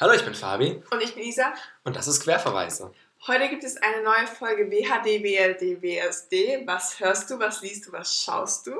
Hallo, ich bin Fabi Und ich bin Isa. und das ist Querverweise. Heute gibt es eine neue Folge WHD, WLD, WSD. Was hörst du, was liest du, was schaust du?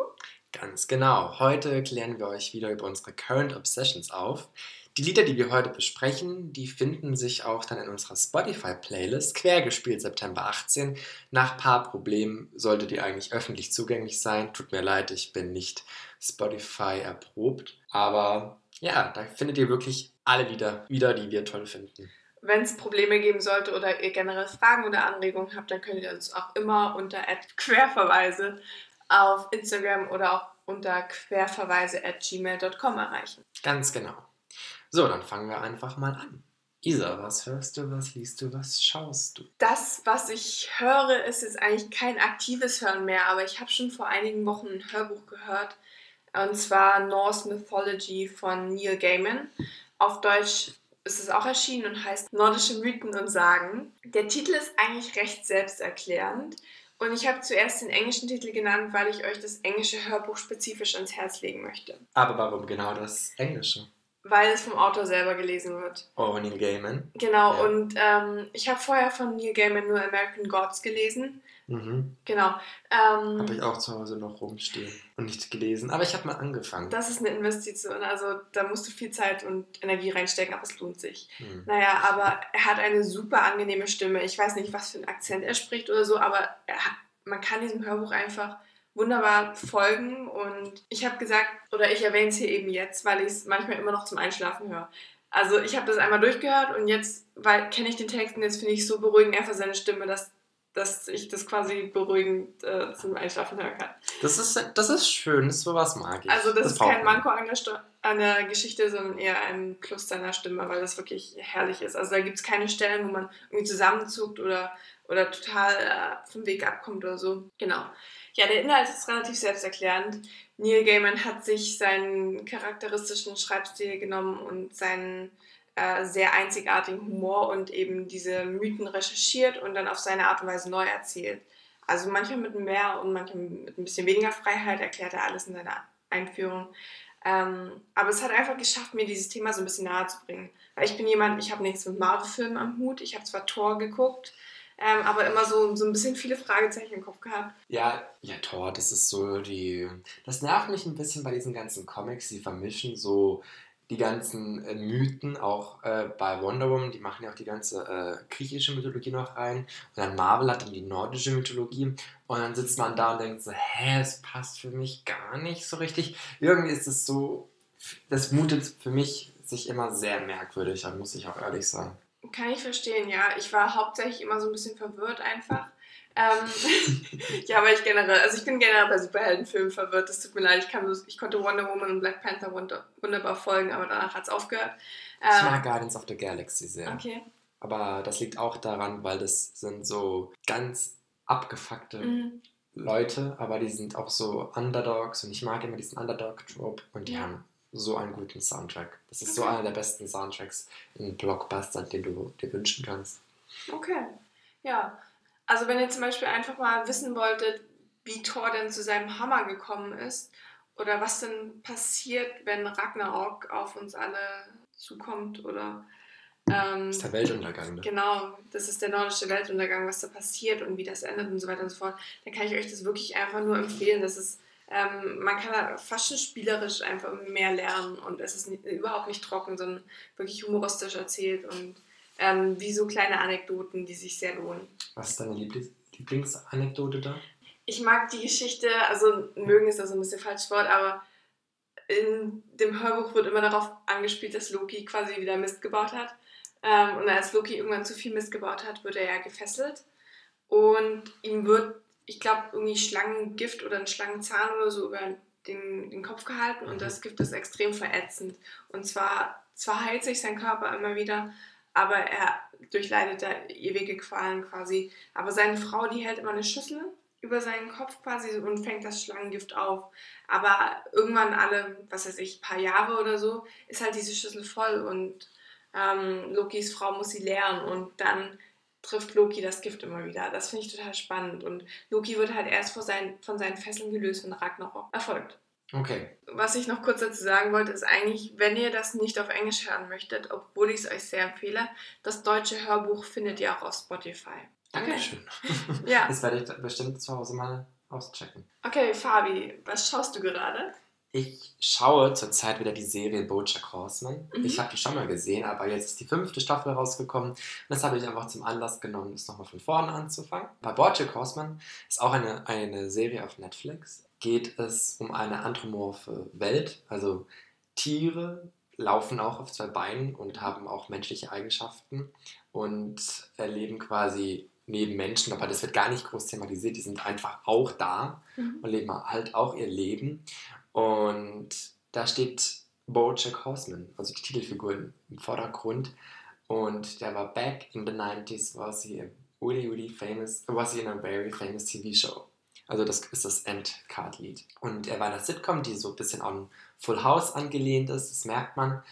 Ganz genau. Heute klären wir euch wieder über unsere Current Obsessions auf. Die Lieder, die wir heute besprechen, die finden sich auch dann in unserer Spotify-Playlist, quergespielt September 18. Nach paar Problemen sollte die eigentlich öffentlich zugänglich sein. Tut mir leid, ich bin nicht Spotify erprobt. Aber ja, da findet ihr wirklich alle Lieder wieder, die wir toll finden. Wenn es Probleme geben sollte oder ihr generell Fragen oder Anregungen habt, dann könnt ihr uns auch immer unter Querverweise auf Instagram oder auch unter querverweise at gmail.com erreichen. Ganz genau. So, dann fangen wir einfach mal an. Isa, was hörst du, was liest du, was schaust du? Das, was ich höre, ist jetzt eigentlich kein aktives Hören mehr, aber ich habe schon vor einigen Wochen ein Hörbuch gehört, und zwar Norse Mythology von Neil Gaiman. Auf Deutsch ist es auch erschienen und heißt Nordische Mythen und Sagen. Der Titel ist eigentlich recht selbsterklärend und ich habe zuerst den englischen Titel genannt, weil ich euch das englische Hörbuch spezifisch ans Herz legen möchte. Aber warum genau das Englische? Weil es vom Autor selber gelesen wird. Oh, Neil Gaiman. Genau, Ja. und ähm, ich habe vorher von Neil Gaiman nur American Gods gelesen. Mhm. Genau. Ähm, Habe ich auch zu Hause noch rumstehen und nicht gelesen. Aber ich habe mal angefangen. Das ist eine Investition. Also da musst du viel Zeit und Energie reinstecken, aber es lohnt sich. Hm. Naja, aber er hat eine super angenehme Stimme. Ich weiß nicht, was für einen Akzent er spricht oder so, aber er hat, man kann diesem Hörbuch einfach wunderbar folgen. Und ich habe gesagt, oder ich erwähne es hier eben jetzt, weil ich es manchmal immer noch zum Einschlafen höre. Also ich habe das einmal durchgehört und jetzt weil kenne ich den Text und jetzt finde ich es so beruhigend einfach seine Stimme, dass, dass ich das quasi beruhigend äh, zum Einschlafen hören kann. Das, ist, das ist schön, das sowas mag ich. Also das, ist braucht kein man. Manko an der, Sto an der Geschichte, sondern eher ein Plus seiner Stimme, weil das wirklich herrlich ist. Also da gibt es keine Stellen, wo man irgendwie zusammenzuckt oder, oder total äh, vom Weg abkommt oder so. Genau. Ja, der Inhalt ist relativ selbsterklärend. Neil Gaiman hat sich seinen charakteristischen Schreibstil genommen und seinen äh, sehr einzigartigen Humor und eben diese Mythen recherchiert und dann auf seine Art und Weise neu erzählt. Also manchmal mit mehr und manchmal mit ein bisschen weniger Freiheit erklärt er alles in seiner Einführung. Ähm, aber es hat einfach geschafft, mir dieses Thema so ein bisschen nahe zu bringen. Weil ich bin jemand, ich habe nichts mit Marvel-Filmen am Hut. Ich habe zwar Thor geguckt, ähm, aber immer so, so ein bisschen viele Fragezeichen im Kopf gehabt. Ja, ja, Thor, das ist so die. Das nervt mich ein bisschen bei diesen ganzen Comics. Die vermischen so die ganzen äh, Mythen, auch äh, bei Wonder Woman, die machen ja auch die ganze äh, griechische Mythologie noch rein. Und dann Marvel hat dann die nordische Mythologie. Und dann sitzt man da und denkt so, hä, es passt für mich gar nicht so richtig. Irgendwie ist es so, das mutet für mich sich immer sehr merkwürdig an, muss ich auch ehrlich sagen. Kann ich verstehen, ja. Ich war hauptsächlich immer so ein bisschen verwirrt einfach. Ähm, ja, weil ich generell, also ich bin generell bei Superheldenfilmen verwirrt. Das tut mir leid, ich, kann, ich konnte Wonder Woman und Black Panther wunder, wunderbar folgen, aber danach hat es aufgehört. Ich Ähm, mag Guardians of the Galaxy sehr. okay. Aber das liegt auch daran, weil das sind so ganz abgefuckte Mhm. Leute, aber die sind auch so Underdogs und ich mag immer diesen Underdog-Trope und die Ja. haben so einen guten Soundtrack. Das ist so Okay. einer der besten Soundtracks in Blockbustern, den du dir wünschen kannst. Okay, ja. Also wenn ihr zum Beispiel einfach mal wissen wolltet, wie Thor denn zu seinem Hammer gekommen ist oder was denn passiert, wenn Ragnarok auf uns alle zukommt oder ähm, Das ist der Weltuntergang. Ne? genau, das ist der nordische Weltuntergang, was da passiert und wie das endet und so weiter und so fort, dann kann ich euch das wirklich einfach nur empfehlen. Das ist, ähm, man kann da fast schon spielerisch einfach mehr lernen und es ist nicht, überhaupt nicht trocken, sondern wirklich humoristisch erzählt und ähm, wie so kleine Anekdoten, die sich sehr lohnen. Was ist deine Lieblings Lieblingsanekdote da? Ich mag die Geschichte, also mögen ist da so ein bisschen falsch Wort, aber in dem Hörbuch wird immer darauf angespielt, dass Loki quasi wieder Mist gebaut hat. Ähm, und als Loki irgendwann zu viel Mist gebaut hat, wird er ja gefesselt. Und ihm wird, ich glaube, irgendwie Schlangengift oder ein Schlangenzahn oder so über den, den Kopf gehalten. Und Mhm. das Gift ist extrem verätzend. Und zwar, zwar heilt sich sein Körper immer wieder, aber er durchleidet da ewige Qualen quasi. Aber seine Frau, die hält immer eine Schüssel über seinen Kopf quasi und fängt das Schlangengift auf. Aber irgendwann alle, was weiß ich, paar Jahre oder so, ist halt diese Schüssel voll und ähm, Lokis Frau muss sie leeren und dann trifft Loki das Gift immer wieder. Das finde ich total spannend. Und Loki wird halt erst vor seinen, von seinen Fesseln gelöst, wenn Ragnarok erfolgt. Okay. Was ich noch kurz dazu sagen wollte, ist eigentlich, wenn ihr das nicht auf Englisch hören möchtet, obwohl ich es euch sehr empfehle, das deutsche Hörbuch findet ihr auch auf Spotify. Dankeschön. Ja. Das werde ich bestimmt zu Hause mal auschecken. Okay, Fabi, was schaust du gerade? Ich schaue zurzeit wieder die Serie Bojack Horseman. Mhm. Ich habe die schon mal gesehen, aber jetzt ist die fünfte Staffel rausgekommen. Und das habe ich einfach zum Anlass genommen, das nochmal von vorne anzufangen. Bei Bojack Horseman ist auch eine, eine Serie auf Netflix. Geht es um eine anthropomorphe Welt. Also Tiere laufen auch auf zwei Beinen und haben auch menschliche Eigenschaften und erleben quasi neben Menschen, aber das wird gar nicht groß thematisiert. Die sind einfach auch da Mhm. und leben halt auch ihr Leben. Und da steht Bojack Horseman, also die Titelfigur im- Vordergrund. Und der war back in the 90s, was he a really, really famous, was he in a very famous TV show. Also das ist das Endcard-Lied. Und er war in einer Sitcom, die so ein bisschen an Full House angelehnt ist, das merkt man.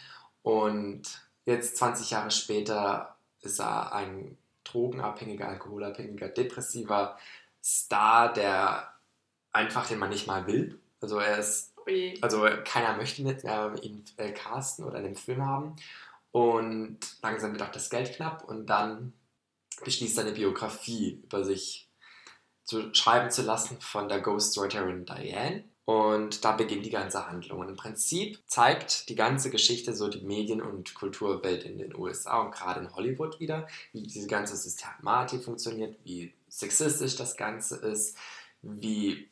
Und jetzt 20 Jahre später ist er ein drogenabhängiger, alkoholabhängiger, depressiver Star, der einfach den man nicht mal will. Also er ist also keiner möchte mit äh, ihn äh, casten oder in einem Film haben. Und langsam wird auch das Geld knapp und dann beschließt er eine Biografie über sich zu schreiben zu lassen von der Ghostwriterin Diane. Und da beginnt die ganze Handlung. Und im Prinzip zeigt die ganze Geschichte so die Medien- und Kulturwelt in den USA und gerade in Hollywood wieder, wie diese ganze Systematik funktioniert, wie sexistisch das Ganze ist, wie,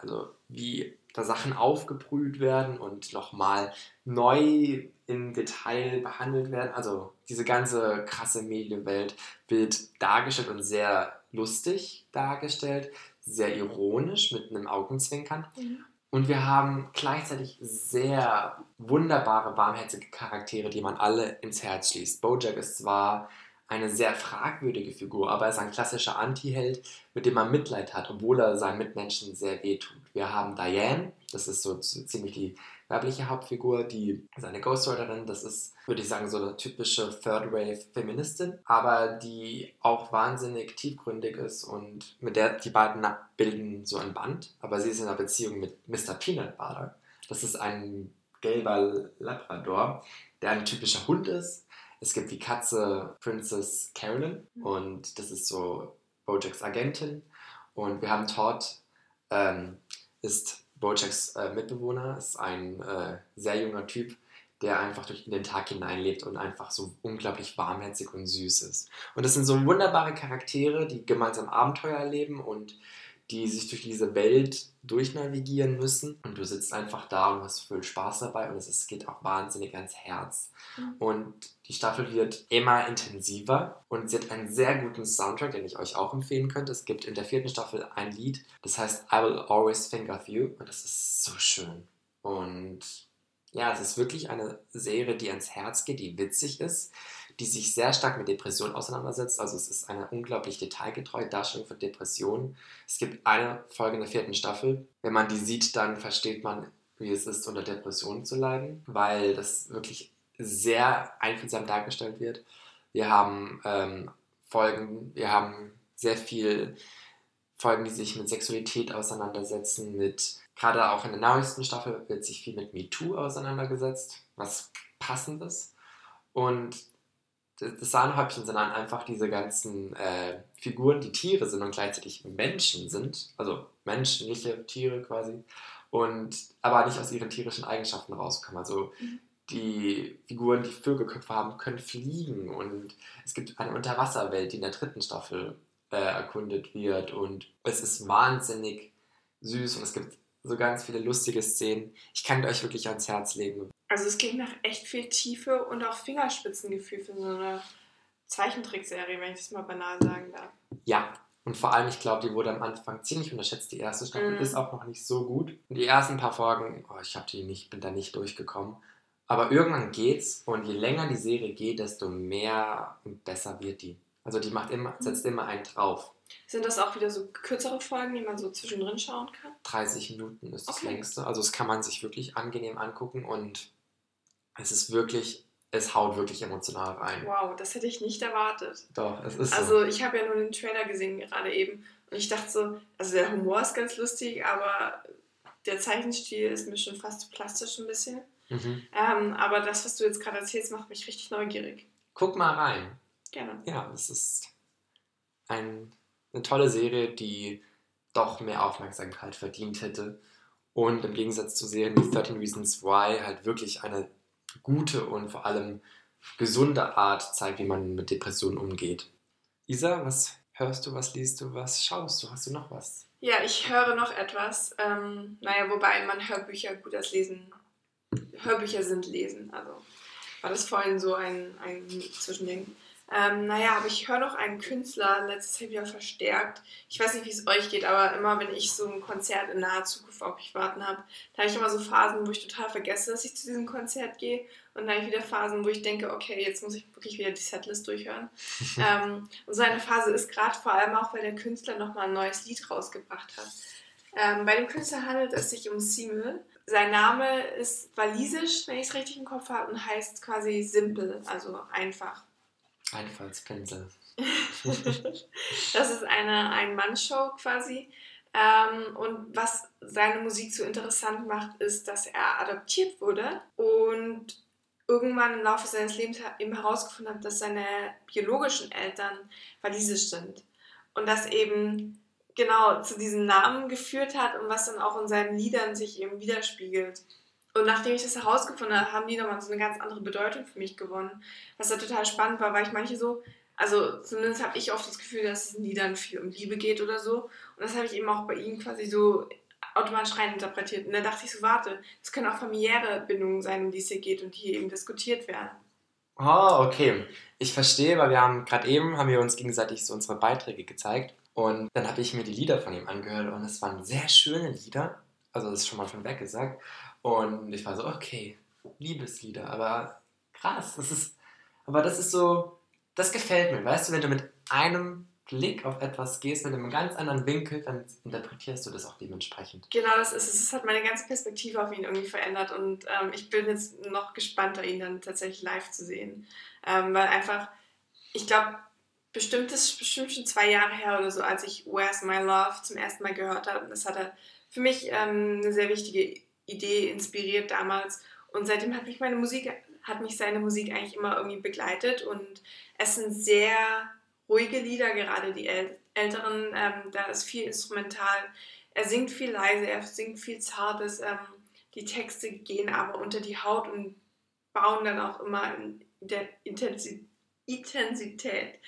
also wie da Sachen aufgebrüht werden und nochmal neu im Detail behandelt werden. Also diese ganze krasse Medienwelt wird dargestellt und sehr lustig dargestellt, sehr ironisch mit einem Augenzwinkern. Mhm. Und wir haben gleichzeitig sehr wunderbare, warmherzige Charaktere, die man alle ins Herz schließt. Bojack ist zwar eine sehr fragwürdige Figur, aber er ist ein klassischer Anti-Held, mit dem man Mitleid hat, obwohl er seinen Mitmenschen sehr wehtut. Wir haben Diane, das ist so ziemlich die weibliche Hauptfigur, die seine Ghostwriterin, das ist, würde ich sagen, so eine typische Third-Wave-Feministin, aber die auch wahnsinnig tiefgründig ist und mit der die beiden bilden so ein Band, aber sie ist in einer Beziehung mit Mr. Peanut Butter. Das ist ein gelber Labrador, der ein typischer Hund ist. Es gibt die Katze Princess Carolyn und das ist so Bojacks Agentin. Und wir haben Todd, ähm, ist Bojacks äh, Mitbewohner, ist ein äh, sehr junger Typ, der einfach durch den Tag hineinlebt und einfach so unglaublich warmherzig und süß ist. Und das sind so wunderbare Charaktere, die gemeinsam Abenteuer erleben und die sich durch diese Welt durchnavigieren müssen. Und du sitzt einfach da und hast viel Spaß dabei und es geht auch wahnsinnig ans Herz. Mhm. Und die Staffel wird immer intensiver und sie hat einen sehr guten Soundtrack, den ich euch auch empfehlen könnte. Es gibt in der vierten Staffel ein Lied, das heißt I Will Always Think of You und das ist so schön. Und ja, es ist wirklich eine Serie, die ans Herz geht, die witzig ist, die sich sehr stark mit Depressionen auseinandersetzt. Also es ist eine unglaublich detailgetreue Darstellung von Depressionen. Es gibt eine Folge in der vierten Staffel. Wenn man die sieht, dann versteht man, wie es ist, unter Depressionen zu leiden, weil das wirklich sehr einfühlsam dargestellt wird. Wir haben ähm, Folgen, wir haben sehr viel Folgen, die sich mit Sexualität auseinandersetzen, mit gerade auch in der neuesten Staffel wird sich viel mit MeToo auseinandergesetzt, was passend ist. Und das Sahnehäubchen sind dann einfach diese ganzen äh, Figuren, die Tiere sind und gleichzeitig Menschen sind, also menschliche Tiere quasi, und aber nicht aus ihren tierischen Eigenschaften rauskommen. Also Mhm. die Figuren, die Vögelköpfe haben, können fliegen und es gibt eine Unterwasserwelt, die in der dritten Staffel äh, erkundet wird und es ist wahnsinnig süß und es gibt so ganz viele lustige Szenen. Ich kann euch wirklich ans Herz legen. Also es klingt nach echt viel Tiefe und auch Fingerspitzengefühl für so eine Zeichentrickserie, wenn ich das mal banal sagen darf. Ja, und vor allem, ich glaube, die wurde am Anfang ziemlich unterschätzt. Die erste Staffel Mhm. ist auch noch nicht so gut. Und die ersten paar Folgen, oh, ich habe die nicht, bin da nicht durchgekommen. Aber irgendwann geht's und je länger die Serie geht, desto mehr und besser wird die. Also die macht immer, setzt immer einen drauf. Sind das auch wieder so kürzere Folgen, die man so zwischendrin schauen kann? 30 Minuten ist das Okay. längste. Also das kann man sich wirklich angenehm angucken und es ist wirklich, es haut wirklich emotional rein. Wow, das hätte ich nicht erwartet. Doch, es ist so. Also ich habe ja nur den Trailer gesehen gerade eben und ich dachte so, also der Humor ist ganz lustig, aber der Zeichenstil ist mir schon fast zu plastisch ein bisschen. Mhm. Ähm, aber das, was du jetzt gerade erzählst, macht mich richtig neugierig. Guck mal rein. Gerne. Ja, es ist ein, eine tolle Serie, die doch mehr Aufmerksamkeit verdient hätte. Und im Gegensatz zu Serien wie 13 Reasons Why halt wirklich eine gute und vor allem gesunde Art zeigt, wie man mit Depressionen umgeht. Isa, was hörst du, was liest du, was schaust du? Hast du noch was? Ja, ich höre noch etwas. Ähm, naja, wobei man Hörbücher gut als Lesen. Hörbücher sind Lesen. Also war das vorhin so ein, ein Zwischending. Ähm, naja, aber ich höre noch einen Künstler letztes Jahr wieder verstärkt. Ich weiß nicht, wie es euch geht, aber immer, wenn ich so ein Konzert in naher Zukunft auf mich warten habe, da habe ich immer so Phasen, wo ich total vergesse, dass ich zu diesem Konzert gehe. Und dann habe ich wieder Phasen, wo ich denke, okay, jetzt muss ich wirklich wieder die Setlist durchhören. ähm, und so eine Phase ist gerade vor allem auch, weil der Künstler nochmal ein neues Lied rausgebracht hat. Ähm, bei dem Künstler handelt es sich um Simul. Sein Name ist walisisch, wenn ich es richtig im Kopf habe, und heißt quasi simpel, also einfach. Einfallspinsel. das ist eine Ein-Mann-Show quasi. Ähm, und was seine Musik so interessant macht, ist, dass er adoptiert wurde und irgendwann im Laufe seines Lebens eben herausgefunden hat, dass seine biologischen Eltern walisisch sind. Und das eben genau zu diesem Namen geführt hat und was dann auch in seinen Liedern sich eben widerspiegelt. Und nachdem ich das herausgefunden habe, haben die nochmal so eine ganz andere Bedeutung für mich gewonnen. Was da total spannend war, weil ich manche so, also zumindest habe ich oft das Gefühl, dass es in Liedern viel um Liebe geht oder so. Und das habe ich eben auch bei ihm quasi so automatisch rein interpretiert. Und da dachte ich so, warte, es können auch familiäre Bindungen sein, um die es hier geht und die hier eben diskutiert werden. Oh, okay. Ich verstehe, weil wir haben gerade eben, haben wir uns gegenseitig so unsere Beiträge gezeigt. Und dann habe ich mir die Lieder von ihm angehört und es waren sehr schöne Lieder. Also das ist schon mal von weg gesagt. Und ich war so, okay, Liebeslieder, aber krass, das ist, aber das ist so, das gefällt mir, weißt du, wenn du mit einem Blick auf etwas gehst, mit einem ganz anderen Winkel, dann interpretierst du das auch dementsprechend. Genau, das ist es. Es hat meine ganze Perspektive auf ihn irgendwie verändert und ähm, ich bin jetzt noch gespannter, ihn dann tatsächlich live zu sehen. Ähm, weil einfach, ich glaube, bestimmt bestimmt schon zwei Jahre her oder so, als ich Where's My Love zum ersten Mal gehört habe. Das hatte für mich ähm, eine sehr wichtige Idee inspiriert damals. Und seitdem hat mich meine Musik, hat mich seine Musik eigentlich immer irgendwie begleitet. Und es sind sehr ruhige Lieder, gerade die äl älteren. Ähm, da ist viel instrumental. Er singt viel leise, er singt viel Zartes. Ähm, die Texte gehen aber unter die Haut und bauen dann auch immer in der Intensität. Intensität.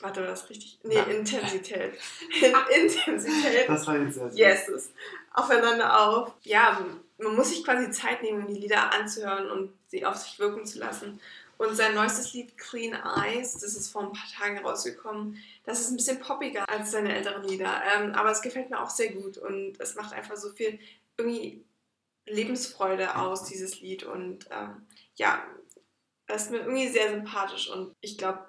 Warte, war das richtig? Nee. Intensität. Intensität. Das war jetzt sehr Yes aufeinander auf. Ja, man muss sich quasi Zeit nehmen, um die Lieder anzuhören und sie auf sich wirken zu lassen. Und sein neuestes Lied Clean Eyes, das ist vor ein paar Tagen rausgekommen, das ist ein bisschen poppiger als seine älteren Lieder. Ähm, aber es gefällt mir auch sehr gut und es macht einfach so viel irgendwie Lebensfreude aus, dieses Lied. Und ähm, ja, es ist mir irgendwie sehr sympathisch und ich glaube,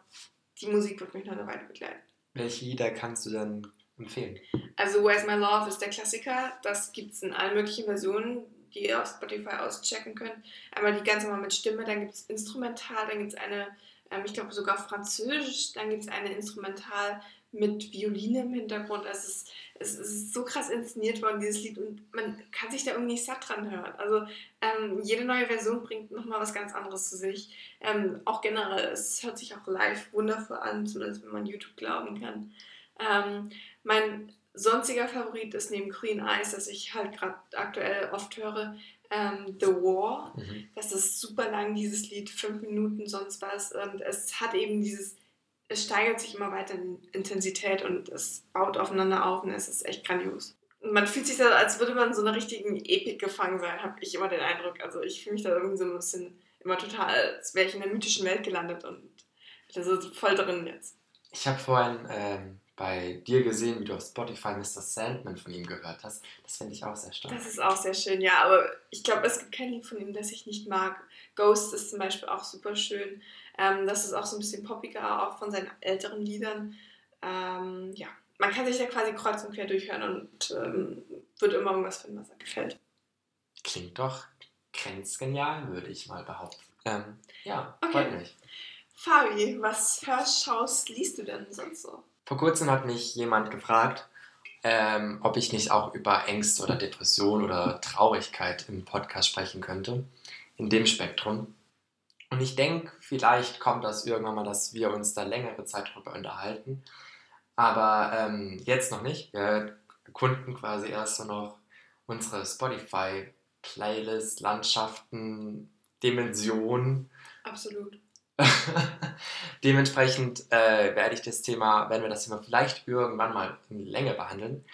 die Musik wird mich noch eine Weile begleiten. Welche Lieder kannst du dann empfehlen? Also Where's My Love ist der Klassiker. Das gibt es in allen möglichen Versionen, die ihr auf Spotify auschecken könnt. Einmal die ganz normal mit Stimme, dann gibt es Instrumental, dann gibt es eine, ähm, ich glaube sogar Französisch, dann gibt es eine Instrumental mit Violine im Hintergrund. Es ist, es ist so krass inszeniert worden, dieses Lied, und man kann sich da irgendwie nicht satt dran hören. Also ähm, jede neue Version bringt nochmal was ganz anderes zu sich. Ähm, auch generell, es hört sich auch live wundervoll an, zumindest wenn man YouTube glauben kann. Ähm, mein sonstiger Favorit ist neben Clean Eyes, das ich halt gerade aktuell oft höre, ähm, The War. Mhm. Das ist super lang, dieses Lied, fünf Minuten, sonst was. Und es hat eben dieses, es steigert sich immer weiter in Intensität und es baut aufeinander auf und es ist echt grandios. Und man fühlt sich da, als würde man in so einer richtigen Epik gefangen sein, habe ich immer den Eindruck. Also ich fühle mich da irgendwie so ein bisschen immer total, als wäre ich in der mythischen Welt gelandet und da so voll drin jetzt. Ich habe vorhin ähm, bei dir gesehen, wie du auf Spotify Mr. Sandman von ihm gehört hast. Das finde ich auch sehr stark. Das ist auch sehr schön, ja. Aber ich glaube, es gibt kein Lied von ihm, das ich nicht mag. Ghost ist zum Beispiel auch super schön. Ähm, das ist auch so ein bisschen poppiger, auch von seinen älteren Liedern. Ähm, ja, man kann sich da quasi kreuz und quer durchhören und ähm, wird immer irgendwas finden, was einem gefällt. Klingt doch grenzgenial, würde ich mal behaupten. Ähm, ja, okay. freut mich. Fabi, was hörst, schaust, liest du denn sonst so? Vor kurzem hat mich jemand gefragt, ähm, ob ich nicht auch über Ängste oder Depression oder Traurigkeit im Podcast sprechen könnte, in dem Spektrum. Und ich denke, vielleicht kommt das irgendwann mal, dass wir uns da längere Zeit drüber unterhalten. Aber ähm, jetzt noch nicht. Wir erkunden quasi erst so noch unsere Spotify-Playlist, Landschaften, Dimensionen. Absolut. Dementsprechend äh, werde ich das Thema, werden wir das Thema vielleicht irgendwann mal in Länge behandeln.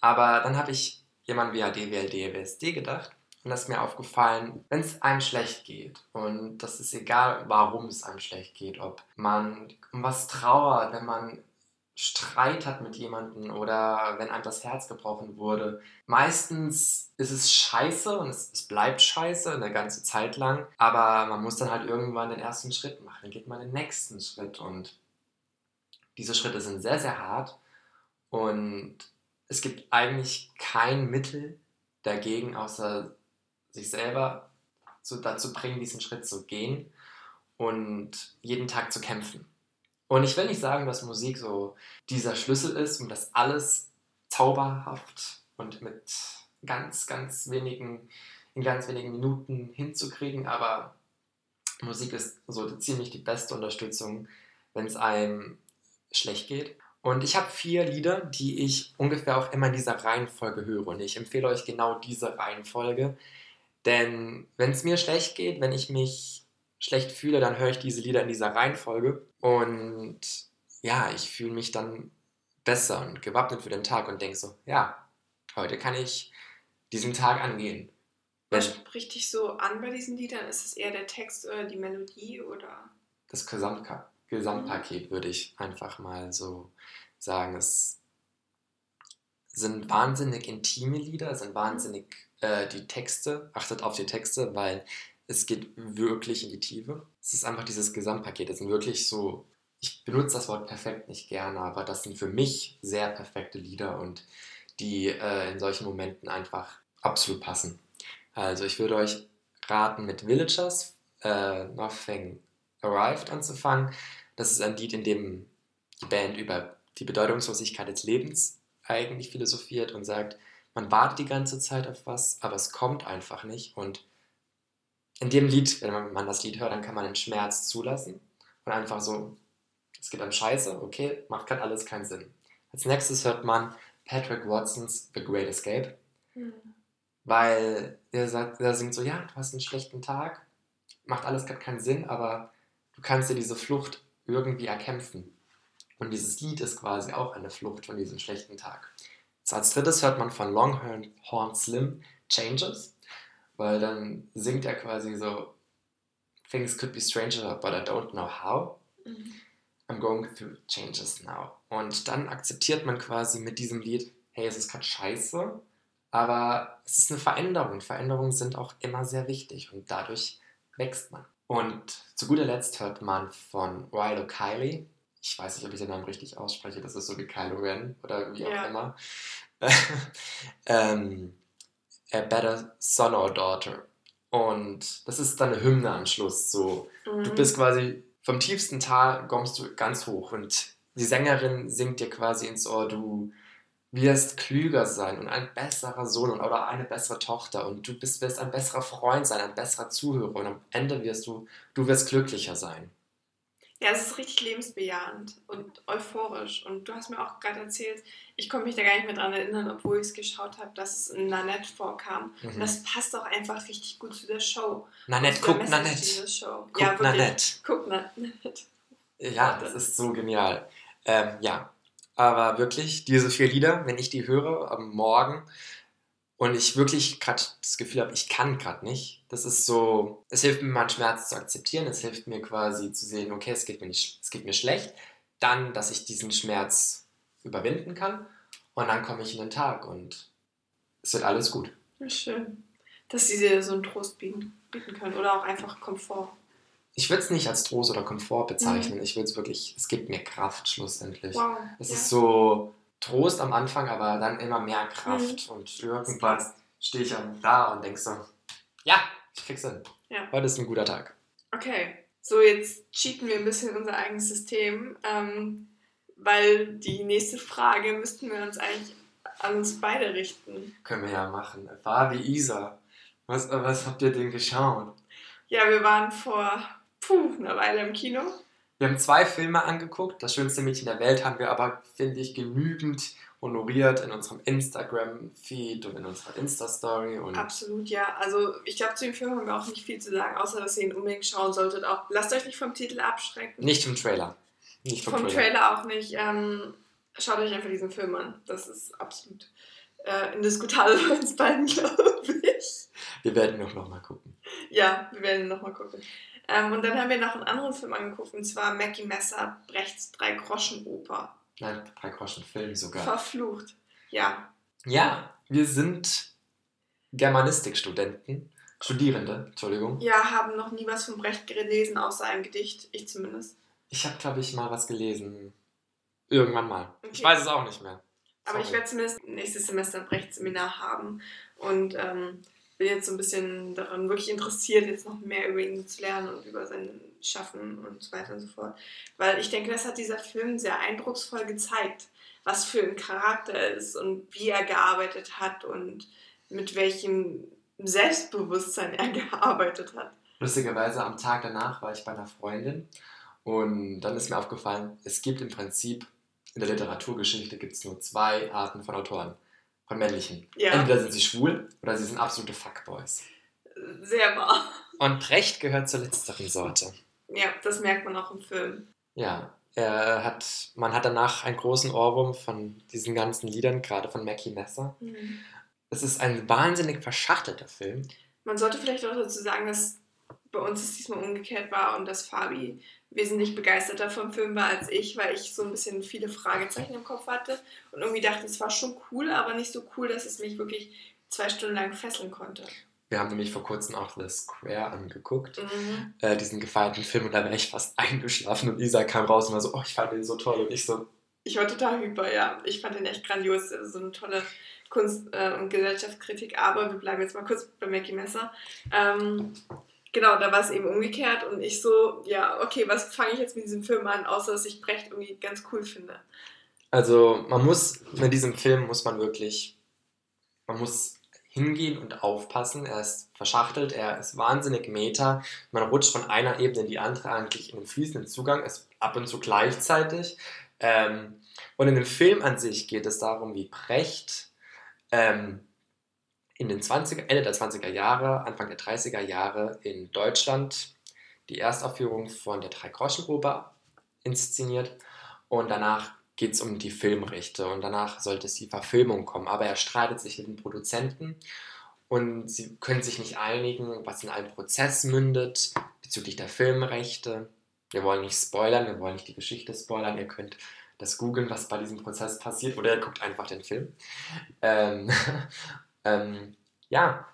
Aber dann habe ich jemanden wie ADWLD, WSD gedacht. Und das ist mir aufgefallen, wenn es einem schlecht geht, und das ist egal, warum es einem schlecht geht, ob man um was trauert, wenn man Streit hat mit jemandem oder wenn einem das Herz gebrochen wurde. Meistens ist es scheiße und es, es, bleibt scheiße eine ganze Zeit lang, aber man muss dann halt irgendwann den ersten Schritt machen, dann geht man den nächsten Schritt und diese Schritte sind sehr, sehr hart und es gibt eigentlich kein Mittel dagegen, außer sich selber zu, dazu bringen, diesen Schritt zu gehen und jeden Tag zu kämpfen. Und ich will nicht sagen, dass Musik so dieser Schlüssel ist, um das alles zauberhaft und mit ganz, ganz wenigen, in ganz wenigen Minuten hinzukriegen, aber Musik ist so ziemlich die beste Unterstützung, wenn es einem schlecht geht. Und ich habe vier Lieder, die ich ungefähr auch immer in dieser Reihenfolge höre. Und ich empfehle euch genau diese Reihenfolge. Denn wenn es mir schlecht geht, wenn ich mich schlecht fühle, dann höre ich diese Lieder in dieser Reihenfolge. Und ja, ich fühle mich dann besser und gewappnet für den Tag und denke so, ja, heute kann ich diesen Tag angehen. Was spricht dich so an bei diesen Liedern? Ist es eher der Text oder die Melodie oder? Das Gesamtka Gesamtpaket mhm. würde ich einfach mal so sagen. Es sind wahnsinnig intime Lieder, sind wahnsinnig äh, die Texte, achtet auf die Texte, weil es geht wirklich in die Tiefe. Es ist einfach dieses Gesamtpaket. Es sind wirklich so, ich benutze das Wort perfekt nicht gerne, aber das sind für mich sehr perfekte Lieder und die äh, in solchen Momenten einfach absolut passen. Also ich würde euch raten, mit Villagers äh, Nothing Arrived anzufangen. Das ist ein Lied, in dem die Band über die Bedeutungslosigkeit des Lebens eigentlich philosophiert und sagt, man wartet die ganze Zeit auf was, aber es kommt einfach nicht und in dem Lied, wenn man das Lied hört, dann kann man den Schmerz zulassen und einfach so, es geht einem scheiße, okay, macht gerade alles keinen Sinn. Als nächstes hört man Patrick Watsons The Great Escape, mhm. weil er, sagt, er singt so, ja, du hast einen schlechten Tag, macht alles gerade keinen Sinn, aber du kannst dir diese Flucht irgendwie erkämpfen. Und dieses Lied ist quasi auch eine Flucht von diesem schlechten Tag. Als drittes hört man von Longhorn Slim Changes weil dann singt er quasi so Things could be stranger, but I don't know how. Mhm. I'm going through changes now. Und dann akzeptiert man quasi mit diesem Lied, hey, es ist gerade scheiße, aber es ist eine Veränderung. Veränderungen sind auch immer sehr wichtig und dadurch wächst man. Und zu guter Letzt hört man von Rilo Kiley, ich weiß nicht, ob ich den Namen richtig ausspreche, das ist so wie Kylo Ren oder wie ja. auch immer. ähm, A Better Son or Daughter. Und das ist dann eine Hymne am Schluss. So, mhm. du bist quasi vom tiefsten Tal kommst du ganz hoch und die Sängerin singt dir quasi ins Ohr, du wirst klüger sein und ein besserer Sohn oder eine bessere Tochter und du bist, wirst ein besserer Freund sein, ein besserer Zuhörer und am Ende wirst du, du wirst glücklicher sein. Ja, es ist richtig lebensbejahend und euphorisch. Und du hast mir auch gerade erzählt, ich konnte mich da gar nicht mehr dran erinnern, obwohl ich es geschaut habe, dass es in Nanette vorkam. Mhm. Und das passt auch einfach richtig gut zu der Show. Nanette, guck Nanette. Guck ja, Nanette. Guck Nanette. Ja, das ist so genial. Ähm, ja, aber wirklich, diese vier Lieder, wenn ich die höre am Morgen, und ich wirklich gerade das Gefühl habe, ich kann gerade nicht. Das ist so, es hilft mir, meinen Schmerz zu akzeptieren, es hilft mir quasi zu sehen, okay, es geht mir, nicht, es geht mir schlecht, dann, dass ich diesen Schmerz überwinden kann und dann komme ich in den Tag und es wird alles gut. Schön, dass sie dir so einen Trost bieten, bieten können oder auch einfach Komfort. Ich würde es nicht als Trost oder Komfort bezeichnen, mhm. ich würde es wirklich, es gibt mir Kraft schlussendlich. Wow. Es ja. ist so, Trost am Anfang, aber dann immer mehr Kraft. Mhm. Und irgendwann stehe ich da und denke so, ja, ich krieg's hin. Ja. Heute ist ein guter Tag. Okay, so jetzt cheaten wir ein bisschen unser eigenes System, ähm, weil die nächste Frage müssten wir uns eigentlich an uns beide richten. Können wir ja machen. Fabi, Isa, was, was habt ihr denn geschaut? Ja, wir waren vor puh, einer Weile im Kino. Wir haben zwei Filme angeguckt. Das schönste Mädchen der Welt haben wir aber, finde ich, genügend honoriert in unserem Instagram-Feed und in unserer Insta-Story. Absolut, ja. Also ich glaube, zu dem Film haben wir auch nicht viel zu sagen, außer dass ihr ihn unbedingt schauen solltet. Auch lasst euch nicht vom Titel abschrecken. Nicht vom Trailer. Nicht vom, vom Trailer. Trailer. auch nicht. Ähm, schaut euch einfach diesen Film an. Das ist absolut äh, indiskutabel bei uns beiden, glaube ich. Wir werden ihn auch nochmal gucken. Ja, wir werden ihn nochmal gucken. Ähm, und dann haben wir noch einen anderen Film angeguckt, und zwar Mackie Messer, Brechts Drei-Groschen-Oper. Nein, Drei-Groschen-Film sogar. Verflucht, ja. Ja, wir sind Germanistikstudenten, Studierende, Entschuldigung. Ja, haben noch nie was von Brecht gelesen, außer ein Gedicht, ich zumindest. Ich habe, glaube ich, mal was gelesen. Irgendwann mal. Okay. Ich weiß es auch nicht mehr. Sorry. Aber ich werde zumindest nächstes Semester ein Brecht-Seminar haben und ähm, bin jetzt so ein bisschen daran wirklich interessiert, jetzt noch mehr über ihn zu lernen und über sein Schaffen und so weiter und so fort. Weil ich denke, das hat dieser Film sehr eindrucksvoll gezeigt, was für ein Charakter er ist und wie er gearbeitet hat und mit welchem Selbstbewusstsein er gearbeitet hat. Lustigerweise am Tag danach war ich bei einer Freundin und dann ist mir aufgefallen, es gibt im Prinzip in der Literaturgeschichte gibt es nur zwei Arten von Autoren von männlichen. Ja. Entweder sind sie schwul oder sie sind absolute Fuckboys. Sehr wahr. Und Brecht gehört zur letzteren Sorte. Ja, das merkt man auch im Film. Ja, er hat, man hat danach einen großen Ohrwurm von diesen ganzen Liedern, gerade von Mackie Messer. Mhm. Es ist ein wahnsinnig verschachtelter Film. Man sollte vielleicht auch dazu sagen, dass bei uns es diesmal umgekehrt war und dass Fabi wesentlich begeisterter vom Film war als ich, weil ich so ein bisschen viele Fragezeichen im Kopf hatte und irgendwie dachte, es war schon cool, aber nicht so cool, dass es mich wirklich zwei Stunden lang fesseln konnte. Wir haben nämlich vor kurzem auch The Square angeguckt, mhm. äh, diesen gefeierten Film, und da wäre ich fast eingeschlafen und Isa kam raus und war so, oh, ich fand den so toll und ich so. Ich war total hyper, ja. Ich fand den echt grandios. So eine tolle Kunst- äh, und Gesellschaftskritik, aber wir bleiben jetzt mal kurz bei Mackie Messer. Ähm, genau, da war es eben umgekehrt und ich so, ja, okay, was fange ich jetzt mit diesem Film an, außer dass ich Brecht irgendwie ganz cool finde. Also man muss, mit diesem Film muss man wirklich, man muss hingehen und aufpassen. Er ist verschachtelt, er ist wahnsinnig meta. Man rutscht von einer Ebene in die andere eigentlich in den fließenden Zugang, ist ab und zu gleichzeitig. Ähm, und in dem Film an sich geht es darum, wie Brecht ähm, in den 20 Ende der 20er Jahre, Anfang der 30er Jahre in Deutschland die Erstaufführung von der Drei-Groschen-Oper inszeniert und danach geht es um die Filmrechte und danach sollte es die Verfilmung kommen. Aber er streitet sich mit den Produzenten und sie können sich nicht einigen, was in einem Prozess mündet bezüglich der Filmrechte. Wir wollen nicht spoilern, wir wollen nicht die Geschichte spoilern. Ihr könnt das googeln, was bei diesem Prozess passiert, oder ihr guckt einfach den Film. Ähm, ähm, ja,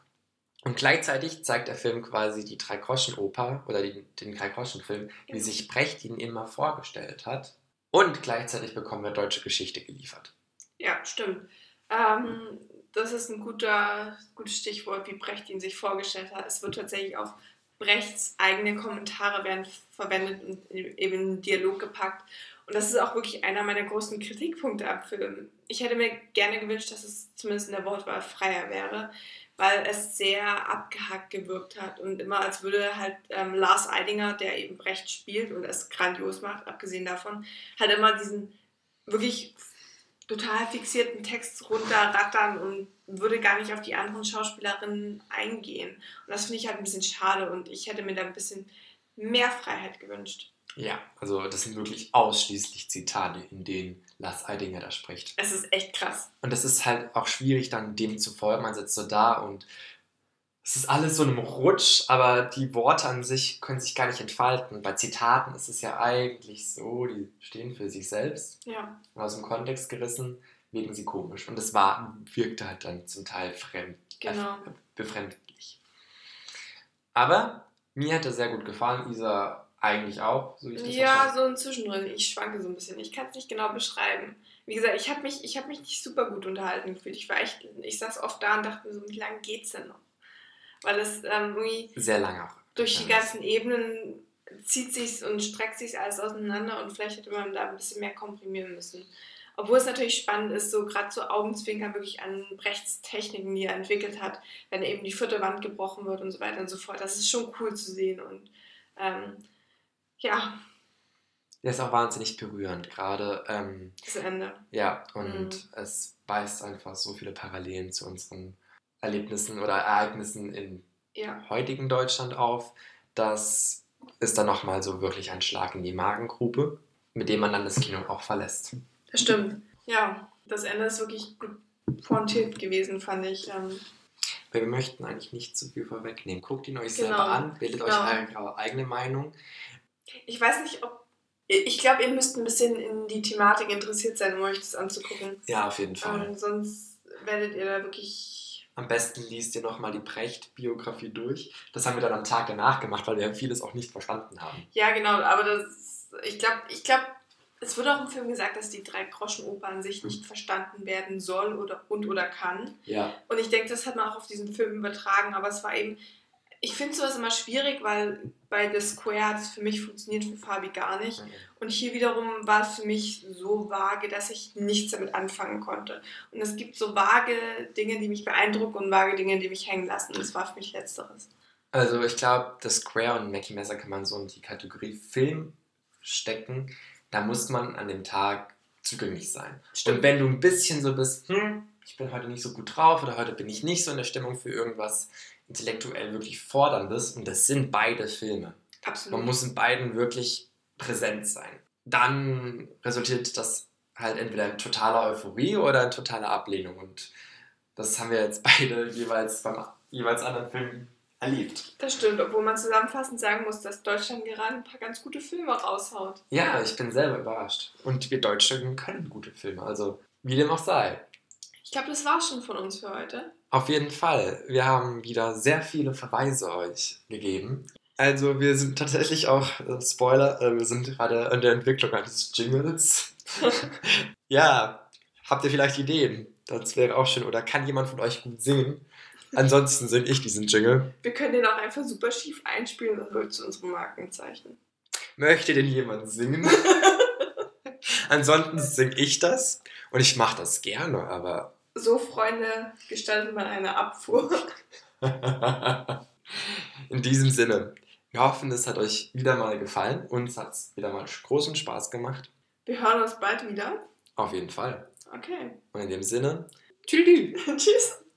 und gleichzeitig zeigt der Film quasi die Drei-Groschen-Oper oder die, den Drei-Groschen-Film, wie genau. sich Brecht ihn immer vorgestellt hat. Und gleichzeitig bekommen wir deutsche Geschichte geliefert. Ja, stimmt. Ähm, das ist ein guter, gutes Stichwort, wie Brecht ihn sich vorgestellt hat. Es wird tatsächlich auch Brechts eigene Kommentare werden verwendet und eben in Dialog gepackt. Und das ist auch wirklich einer meiner großen Kritikpunkte am Film. Ich hätte mir gerne gewünscht, dass es zumindest in der Wortwahl freier wäre, weil es sehr abgehackt gewirkt hat und immer als würde halt ähm, Lars Eidinger, der eben Brecht spielt und es grandios macht, abgesehen davon, halt immer diesen wirklich total fixierten Text runterrattern und würde gar nicht auf die anderen Schauspielerinnen eingehen. Und das finde ich halt ein bisschen schade und ich hätte mir da ein bisschen mehr Freiheit gewünscht. Ja, also das sind wirklich ausschließlich Zitate, in denen Lars Eidinger da spricht. Es ist echt krass. Und das ist halt auch schwierig, dann dem zu folgen. Man sitzt so da und es ist alles so einem Rutsch, aber die Worte an sich können sich gar nicht entfalten. Bei Zitaten ist es ja eigentlich so, die stehen für sich selbst. Ja. Und aus dem Kontext gerissen wirken sie komisch. Und das war, wirkte halt dann zum Teil fremd, genau. äh, befremdlich. Aber mir hat er sehr gut gefallen. Isa eigentlich auch, so wie ich das Ja, so ein Zwischendrin. Ich schwanke so ein bisschen. Ich kann es nicht genau beschreiben. Wie gesagt, ich habe mich, hab mich nicht super gut unterhalten gefühlt. Ich war echt, ich saß oft da und dachte mir so, wie lange geht's denn noch? Weil es ähm, irgendwie. Sehr lange auch. Durch die ganzen Ebenen zieht sich und streckt sich alles auseinander und vielleicht hätte man da ein bisschen mehr komprimieren müssen. Obwohl es natürlich spannend ist, so gerade so Augenzwinkern wirklich an Brechts Techniken, die er entwickelt hat, wenn eben die vierte Wand gebrochen wird und so weiter und so fort. Das ist schon cool zu sehen und ähm, ja. Der ist auch wahnsinnig berührend, gerade. Ähm, das Ende. Ja, und mhm. es weist einfach so viele Parallelen zu unseren Erlebnissen oder Ereignissen in ja. heutigen Deutschland auf, dass ist dann nochmal so wirklich ein Schlag in die Magengrube, mit dem man dann das Kino auch verlässt. Das stimmt. Ja, das Ende ist wirklich gut pointiert gewesen, fand ich. Ähm wir möchten eigentlich nicht zu viel vorwegnehmen. Guckt ihn euch genau. selber an, bildet genau. euch eure eigene Meinung. Ich weiß nicht, ob. Ich glaube, ihr müsst ein bisschen in die Thematik interessiert sein, um euch das anzugucken. Ja, auf jeden Fall. Ähm, sonst werdet ihr da wirklich am besten liest ihr nochmal die Brecht-Biografie durch. Das haben wir dann am Tag danach gemacht, weil wir vieles auch nicht verstanden haben. Ja, genau, aber das, ich glaube, ich glaub, es wird auch im Film gesagt, dass die Drei-Groschen-Oper an sich nicht verstanden werden soll oder, und oder kann. Ja. Und ich denke, das hat man auch auf diesen Film übertragen, aber es war eben, ich finde sowas immer schwierig, weil bei The Square hat es für mich funktioniert, für Fabi gar nicht. Und hier wiederum war es für mich so vage, dass ich nichts damit anfangen konnte. Und es gibt so vage Dinge, die mich beeindrucken und vage Dinge, die mich hängen lassen. Das war für mich Letzteres. Also ich glaube, The Square und Mackie Messer kann man so in die Kategorie Film stecken. Da muss man an dem Tag zugänglich sein. Stimmt. Und wenn du ein bisschen so bist, hm, ich bin heute nicht so gut drauf oder heute bin ich nicht so in der Stimmung für irgendwas, intellektuell wirklich forderndes und das sind beide Filme. Absolut. Man muss in beiden wirklich präsent sein. Dann resultiert das halt entweder in totaler Euphorie oder in totaler Ablehnung und das haben wir jetzt beide jeweils beim jeweils anderen Film erlebt. Das stimmt, obwohl man zusammenfassend sagen muss, dass Deutschland gerade ein paar ganz gute Filme raushaut. Ja, ich bin selber überrascht. Und wir Deutschen können gute Filme, also wie dem auch sei. Ich glaube, das war schon von uns für heute. Auf jeden Fall. Wir haben wieder sehr viele Verweise euch gegeben. Also wir sind tatsächlich auch, äh, Spoiler, äh, wir sind gerade in der Entwicklung eines Jingles. ja, habt ihr vielleicht Ideen? Das wäre auch schön. Oder kann jemand von euch gut singen? Ansonsten singe ich diesen Jingle. Wir können den auch einfach super schief einspielen und wird zu unserem Markenzeichen. Möchte denn jemand singen? Ansonsten singe ich das und ich mache das gerne, aber so, Freunde, gestaltet man eine Abfuhr. In diesem Sinne, wir hoffen, es hat euch wieder mal gefallen. Uns hat es wieder mal großen Spaß gemacht. Wir hören uns bald wieder. Auf jeden Fall. Okay. Und in dem Sinne, tschüss. Tschüss.